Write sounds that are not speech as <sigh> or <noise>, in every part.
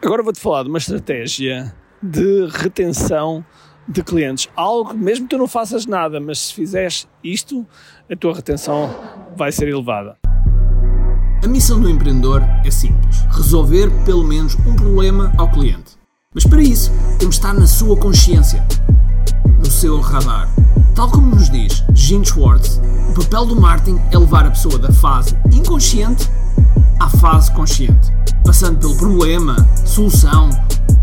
Agora vou-te falar de uma estratégia de retenção de clientes. Algo, mesmo que tu não faças nada, mas se fizeres isto, a tua retenção vai ser elevada. A missão do empreendedor é simples: resolver pelo menos um problema ao cliente. Mas para isso, temos de estar na sua consciência, no seu radar. Tal como nos diz Gene Schwartz, o papel do marketing é levar a pessoa da fase inconsciente à fase consciente, passando pelo problema, solução,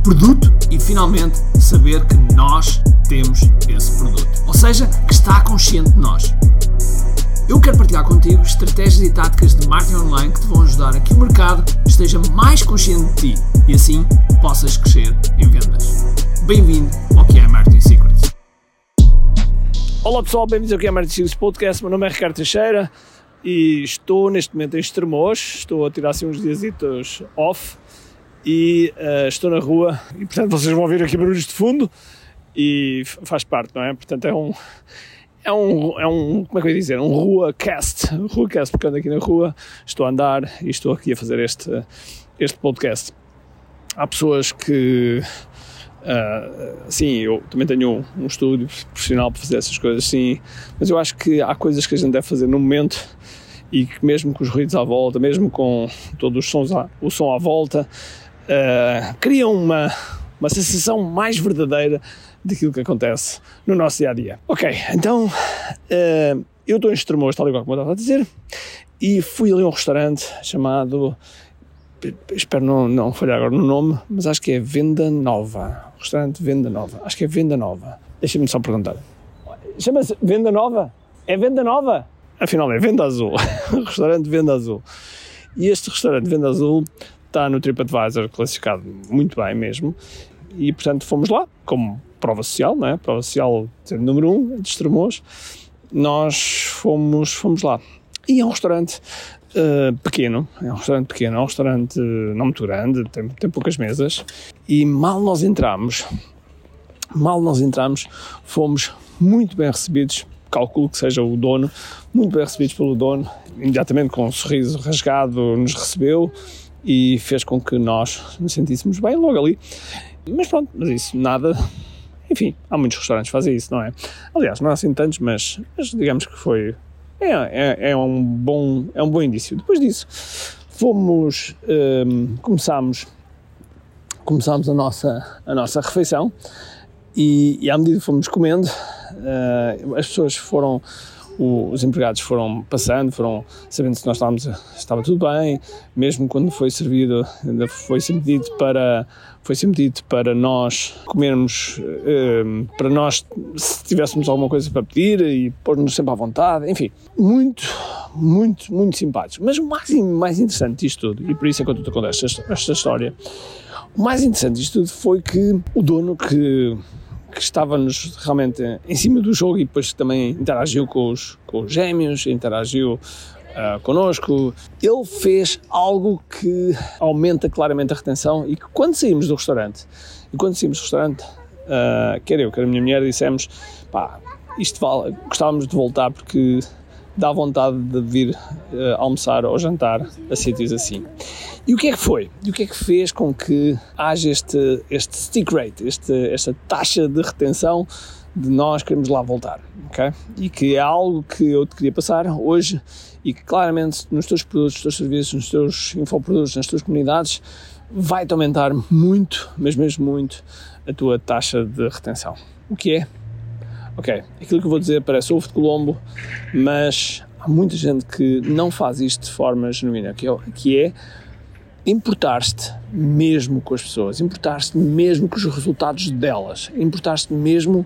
produto e finalmente saber que nós temos esse produto. Ou seja, que está consciente de nós. Eu quero partilhar contigo estratégias e táticas de marketing online que te vão ajudar a que o mercado esteja mais consciente de ti e assim possas crescer em vendas. Bem-vindo ao que é Marketing Secrets. Olá pessoal, bem-vindos ao que é Marketing Secrets Podcast. Meu nome é Ricardo Teixeira e estou neste momento em Estremoz. Estou a tirar assim uns dias off e uh, estou na rua e portanto vocês vão ouvir aqui barulhos de fundo e faz parte, não é? Portanto é um é um, é um, como é que eu ia dizer, um rua cast, rua cast, porque ando aqui na rua, estou a andar e estou aqui a fazer este, este podcast. Há pessoas que, uh, sim, eu também tenho um estúdio profissional para fazer essas coisas, sim, mas eu acho que há coisas que a gente deve fazer no momento e que mesmo com os ruídos à volta, mesmo com todos os sons, à, o som à volta, uh, criam uma, uma sensação mais verdadeira daquilo que acontece no nosso dia a dia. Ok, então uh, eu estou em Estremoz, tal igual como eu estava a dizer, e fui ali a um restaurante chamado. Espero não, não falhar agora no nome, mas acho que é Venda Nova. Restaurante Venda Nova. Acho que é Venda Nova. Deixa-me só perguntar. Chama-se Venda Nova? É Venda Nova? Afinal, é Venda Azul. <laughs> restaurante Venda Azul. E este restaurante Venda Azul está no TripAdvisor classificado muito bem mesmo. E portanto fomos lá, como prova social, não é? Prova social número um, de Estremoz, nós fomos, fomos lá. E é um restaurante uh, pequeno, é um restaurante pequeno, é um restaurante não muito grande, tem, tem poucas mesas, e mal nós entramos, mal nós entramos, fomos muito bem recebidos, calculo que seja o dono, muito bem recebidos pelo dono, imediatamente com um sorriso rasgado nos recebeu e fez com que nós nos sentíssemos bem logo ali. Mas pronto, mas isso nada enfim, há muitos restaurantes que fazem isso, não é? Aliás, não há assim tantos, mas, mas digamos que foi. É, é, é, um bom, é um bom indício. Depois disso, fomos. Um, começámos, começámos a nossa, a nossa refeição e, e à medida que fomos comendo, uh, as pessoas foram o, os empregados foram passando, foram sabendo se nós estávamos, estava tudo bem, mesmo quando foi servido, foi sempre dito para, foi sempre dito para nós comermos, um, para nós, se tivéssemos alguma coisa para pedir e pôr-nos sempre à vontade, enfim, muito, muito, muito simpático. Mas o mais, mais interessante disto tudo, e por isso é que eu te conto esta, esta história, o mais interessante disto tudo foi que o dono que que estava-nos realmente em cima do jogo e depois também interagiu com os, com os gêmeos, interagiu uh, connosco. Ele fez algo que aumenta claramente a retenção e que quando saímos do restaurante, e quando saímos do restaurante, uh, quer eu, quer a minha mulher, dissemos, pá, isto vale, gostávamos de voltar porque dá vontade de vir uh, almoçar ou jantar a sítios assim. E o que é que foi? E o que é que fez com que haja este, este stick rate, este, esta taxa de retenção de nós queremos lá voltar, ok? E que é algo que eu te queria passar hoje e que claramente nos teus produtos, nos teus serviços, nos teus infoprodutos, nas tuas comunidades vai-te aumentar muito, mas mesmo muito, a tua taxa de retenção. O que é? Ok, aquilo que eu vou dizer parece ovo de Colombo, mas há muita gente que não faz isto de forma genuína, que é, que é importar-te mesmo com as pessoas, importar-te mesmo com os resultados delas, importar-te mesmo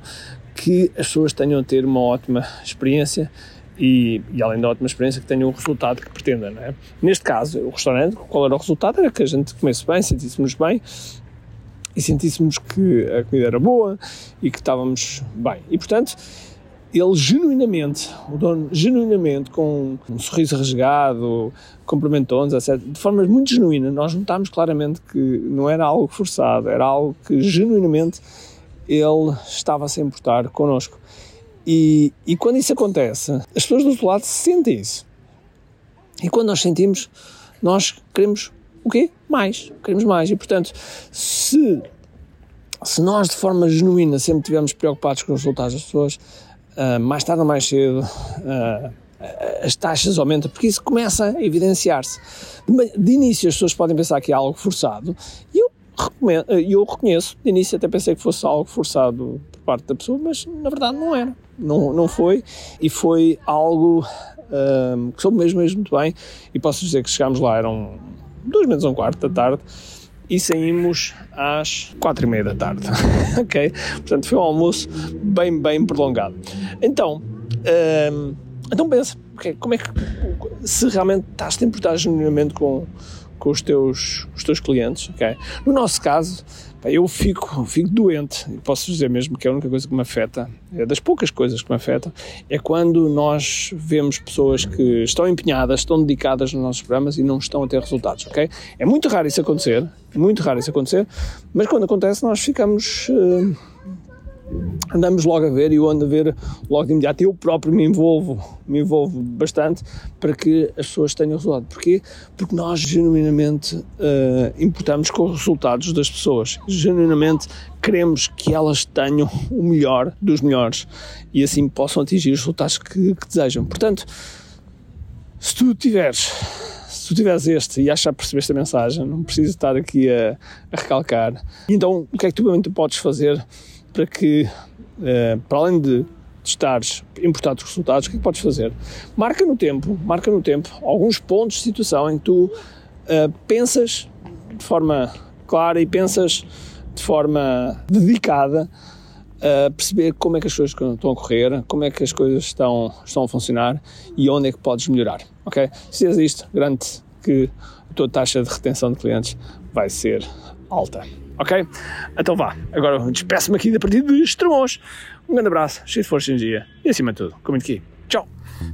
que as pessoas tenham a ter uma ótima experiência e, e, além da ótima experiência que tenham o resultado que pretendem, não é? Neste caso, o restaurante, qual era o resultado? Era que a gente comesse bem, sentíssemos bem e sentíssemos que a comida era boa e que estávamos bem. E, portanto, ele genuinamente, o dono genuinamente, com um sorriso rasgado, cumprimentou-nos, etc., de forma muito genuína, nós notámos claramente que não era algo forçado, era algo que genuinamente ele estava a se importar connosco. E, e quando isso acontece, as pessoas do outro lado sentem isso. E quando nós sentimos, nós queremos o quê? Mais. Queremos mais. E, portanto, se, se nós, de forma genuína, sempre estivermos preocupados com os resultados das pessoas, uh, mais tarde ou mais cedo, uh, as taxas aumentam, porque isso começa a evidenciar-se. De, início, as pessoas podem pensar que é algo forçado, e eu, eu reconheço, de início até pensei que fosse algo forçado por parte da pessoa, mas na verdade não era. Não, não foi, e foi algo um, que soube mesmo, mesmo muito bem, e posso dizer que chegámos lá, eram dois menos um quarto da tarde, e saímos às quatro e meia da tarde, <laughs> ok? Portanto, foi um almoço bem, bem prolongado. Então, um, então pensa, okay, como é que, se realmente estás a importar genuinamente com, com os teus, os teus clientes, ok? No nosso caso, eu fico, fico doente, posso dizer mesmo que a única coisa que me afeta, é das poucas coisas que me afetam, é quando nós vemos pessoas que estão empenhadas, estão dedicadas nos nossos programas e não estão a ter resultados, ok? É muito raro isso acontecer, muito raro isso acontecer, mas quando acontece nós ficamos... Uh, andamos logo a ver e eu ando a ver logo de imediato. Eu próprio me envolvo, me envolvo bastante para que as pessoas tenham resultado. Porquê? Porque nós genuinamente uh, importamos com os resultados das pessoas. Genuinamente queremos que elas tenham o melhor dos melhores e assim possam atingir os resultados que, que desejam. Portanto, se tu tiveres se tu tiveres este e achas perceber esta mensagem, não preciso estar aqui a, a recalcar. Então, o que é que tu podes fazer para que, uh, para além de estares importado os resultados, o que é que podes fazer? Marca no tempo, marca no tempo alguns pontos de situação em que tu uh, pensas de forma clara e pensas de forma dedicada a perceber como é que as coisas estão a correr, como é que as coisas estão, estão a funcionar e onde é que podes melhorar, ok? Se fizeres isto, garante que a tua taxa de retenção de clientes vai ser alta. Ok? Então vá. Agora despeço-me aqui da partida de Estremoz. Um grande abraço, cheio de força e energia. E acima de tudo, comente aqui. Tchau!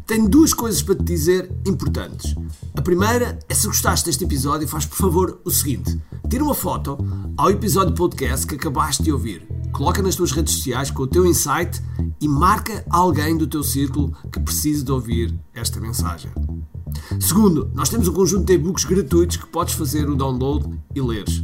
Tenho duas coisas para te dizer importantes. A primeira é se gostaste deste episódio, faz por favor o seguinte: tira uma foto ao episódio podcast que acabaste de ouvir, coloca nas tuas redes sociais com o teu insight e marca alguém do teu círculo que precise de ouvir esta mensagem. Segundo, nós temos um conjunto de e-books gratuitos que podes fazer o download e leres.